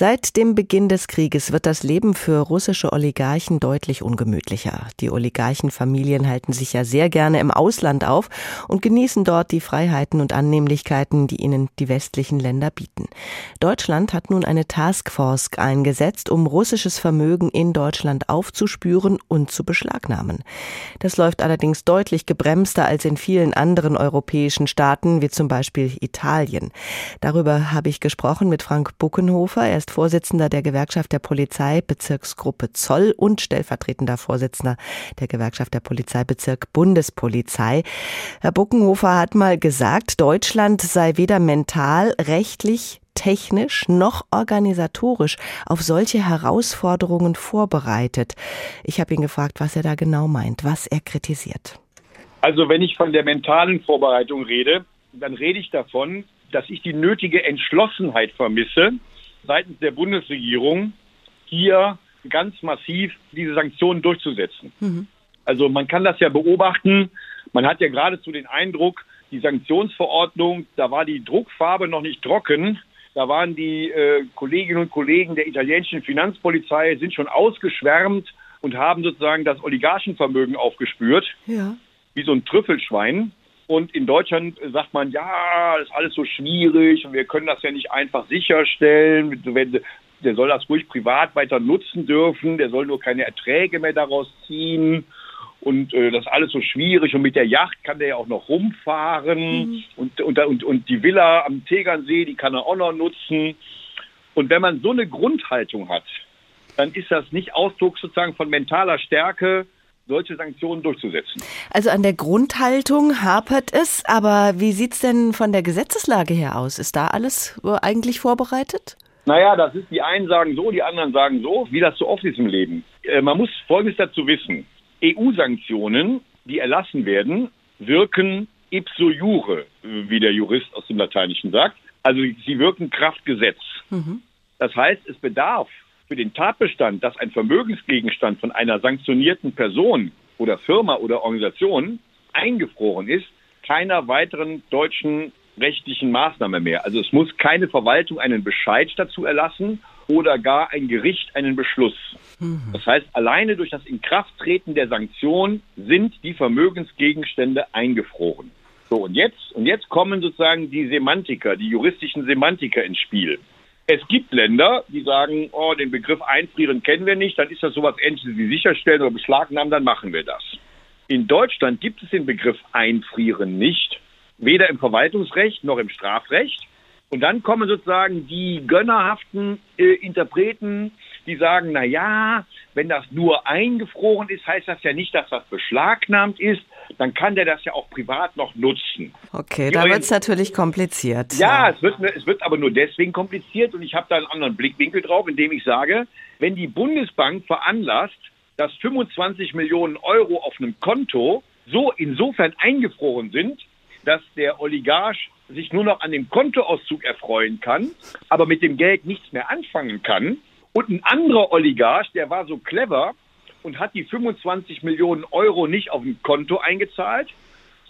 Seit dem Beginn des Krieges wird das Leben für russische Oligarchen deutlich ungemütlicher. Die Oligarchenfamilien halten sich ja sehr gerne im Ausland auf und genießen dort die Freiheiten und Annehmlichkeiten, die ihnen die westlichen Länder bieten. Deutschland hat nun eine Taskforce eingesetzt, um russisches Vermögen in Deutschland aufzuspüren und zu beschlagnahmen. Das läuft allerdings deutlich gebremster als in vielen anderen europäischen Staaten, wie zum Beispiel Italien. Darüber habe ich gesprochen mit Frank Buckenhofer. Er ist Vorsitzender der Gewerkschaft der Polizei Bezirksgruppe Zoll und stellvertretender Vorsitzender der Gewerkschaft der Polizeibezirk Bundespolizei. Herr Buckenhofer hat mal gesagt, Deutschland sei weder mental, rechtlich, technisch noch organisatorisch auf solche Herausforderungen vorbereitet. Ich habe ihn gefragt, was er da genau meint, was er kritisiert. Also wenn ich von der mentalen Vorbereitung rede, dann rede ich davon, dass ich die nötige Entschlossenheit vermisse, seitens der Bundesregierung hier ganz massiv diese Sanktionen durchzusetzen. Mhm. Also man kann das ja beobachten. Man hat ja geradezu den Eindruck, die Sanktionsverordnung, da war die Druckfarbe noch nicht trocken. Da waren die äh, Kolleginnen und Kollegen der italienischen Finanzpolizei sind schon ausgeschwärmt und haben sozusagen das Oligarchenvermögen aufgespürt. Ja. Wie so ein Trüffelschwein. Und in Deutschland sagt man, ja, das ist alles so schwierig und wir können das ja nicht einfach sicherstellen. Der soll das ruhig privat weiter nutzen dürfen, der soll nur keine Erträge mehr daraus ziehen. Und äh, das ist alles so schwierig. Und mit der Yacht kann der ja auch noch rumfahren. Mhm. Und, und, und, und die Villa am Tegernsee, die kann er auch noch nutzen. Und wenn man so eine Grundhaltung hat, dann ist das nicht Ausdruck sozusagen von mentaler Stärke, solche Sanktionen durchzusetzen. Also an der Grundhaltung hapert es, aber wie sieht es denn von der Gesetzeslage her aus? Ist da alles eigentlich vorbereitet? Naja, das ist, die einen sagen so, die anderen sagen so, wie das so oft ist im Leben. Äh, man muss Folgendes dazu wissen. EU-Sanktionen, die erlassen werden, wirken ipso jure, wie der Jurist aus dem Lateinischen sagt. Also sie wirken Kraftgesetz. Mhm. Das heißt, es bedarf für den Tatbestand, dass ein Vermögensgegenstand von einer sanktionierten Person oder Firma oder Organisation eingefroren ist, keiner weiteren deutschen rechtlichen Maßnahme mehr. Also es muss keine Verwaltung einen Bescheid dazu erlassen oder gar ein Gericht einen Beschluss. Mhm. Das heißt, alleine durch das Inkrafttreten der Sanktion sind die Vermögensgegenstände eingefroren. So, und jetzt, und jetzt kommen sozusagen die Semantiker, die juristischen Semantiker ins Spiel. Es gibt Länder, die sagen, oh, den Begriff einfrieren kennen wir nicht, dann ist das sowas ähnliches wie sicherstellen oder beschlagnahmen, dann machen wir das. In Deutschland gibt es den Begriff einfrieren nicht, weder im Verwaltungsrecht noch im Strafrecht. Und dann kommen sozusagen die gönnerhaften äh, Interpreten, die sagen, na ja, wenn das nur eingefroren ist, heißt das ja nicht, dass das beschlagnahmt ist. Dann kann der das ja auch privat noch nutzen. Okay, da wird es natürlich kompliziert. Ja, ja, Es, wird, es wird aber nur deswegen kompliziert und ich habe da einen anderen Blickwinkel drauf, indem ich sage, wenn die Bundesbank veranlasst, dass 25 Millionen Euro auf einem Konto so insofern eingefroren sind, dass der Oligarch sich nur noch an dem Kontoauszug erfreuen kann, aber mit dem Geld nichts mehr anfangen kann. Und ein anderer Oligarch, der war so clever und hat die 25 Millionen Euro nicht auf ein Konto eingezahlt,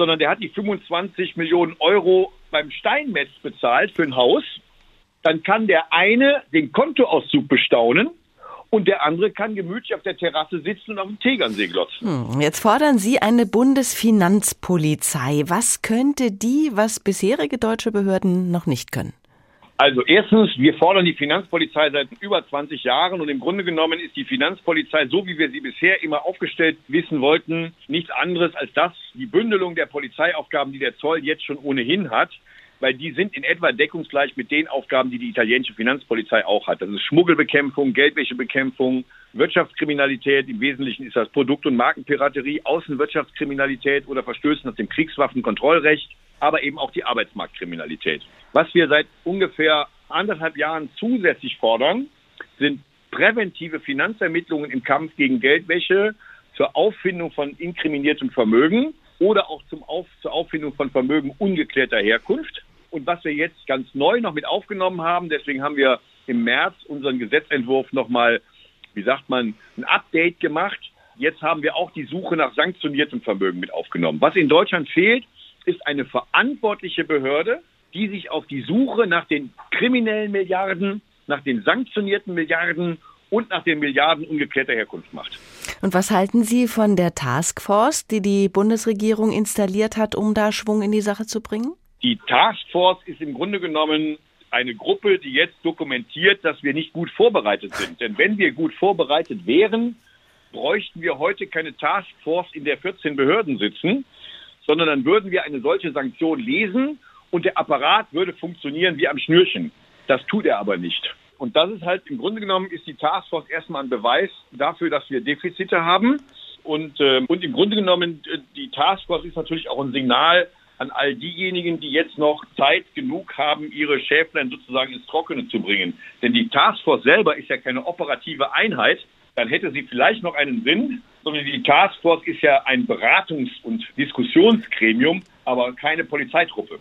sondern der hat die 25 Millionen Euro beim Steinmetz bezahlt für ein Haus. Dann kann der eine den Kontoauszug bestaunen und der andere kann gemütlich auf der Terrasse sitzen und auf dem Tegernsee glotzen. Hm, jetzt fordern Sie eine Bundesfinanzpolizei. Was könnte die, was bisherige deutsche Behörden noch nicht können? Also erstens, wir fordern die Finanzpolizei seit über 20 Jahren und im Grunde genommen ist die Finanzpolizei, so wie wir sie bisher immer aufgestellt wissen wollten, nichts anderes als das, die Bündelung der Polizeiaufgaben, die der Zoll jetzt schon ohnehin hat weil die sind in etwa deckungsgleich mit den Aufgaben, die die italienische Finanzpolizei auch hat. Das ist Schmuggelbekämpfung, Geldwäschebekämpfung, Wirtschaftskriminalität. Im Wesentlichen ist das Produkt- und Markenpiraterie, Außenwirtschaftskriminalität oder Verstößen nach dem Kriegswaffenkontrollrecht, aber eben auch die Arbeitsmarktkriminalität. Was wir seit ungefähr anderthalb Jahren zusätzlich fordern, sind präventive Finanzermittlungen im Kampf gegen Geldwäsche zur Auffindung von inkriminiertem Vermögen oder auch zum Auf, zur Auffindung von Vermögen ungeklärter Herkunft. Und was wir jetzt ganz neu noch mit aufgenommen haben, deswegen haben wir im März unseren Gesetzentwurf nochmal, wie sagt man, ein Update gemacht. Jetzt haben wir auch die Suche nach sanktioniertem Vermögen mit aufgenommen. Was in Deutschland fehlt, ist eine verantwortliche Behörde, die sich auf die Suche nach den kriminellen Milliarden, nach den sanktionierten Milliarden und nach den Milliarden ungeklärter Herkunft macht. Und was halten Sie von der Taskforce, die die Bundesregierung installiert hat, um da Schwung in die Sache zu bringen? Die Taskforce ist im Grunde genommen eine Gruppe, die jetzt dokumentiert, dass wir nicht gut vorbereitet sind. Denn wenn wir gut vorbereitet wären, bräuchten wir heute keine Taskforce, in der 14 Behörden sitzen, sondern dann würden wir eine solche Sanktion lesen und der Apparat würde funktionieren wie am Schnürchen. Das tut er aber nicht. Und das ist halt im Grunde genommen ist die Taskforce erstmal ein Beweis dafür, dass wir Defizite haben. Und, äh, und im Grunde genommen, äh, die Taskforce ist natürlich auch ein Signal an all diejenigen, die jetzt noch Zeit genug haben, ihre Schäflein sozusagen ins Trockene zu bringen. Denn die Taskforce selber ist ja keine operative Einheit, dann hätte sie vielleicht noch einen Sinn, sondern die Taskforce ist ja ein Beratungs- und Diskussionsgremium, aber keine Polizeitruppe.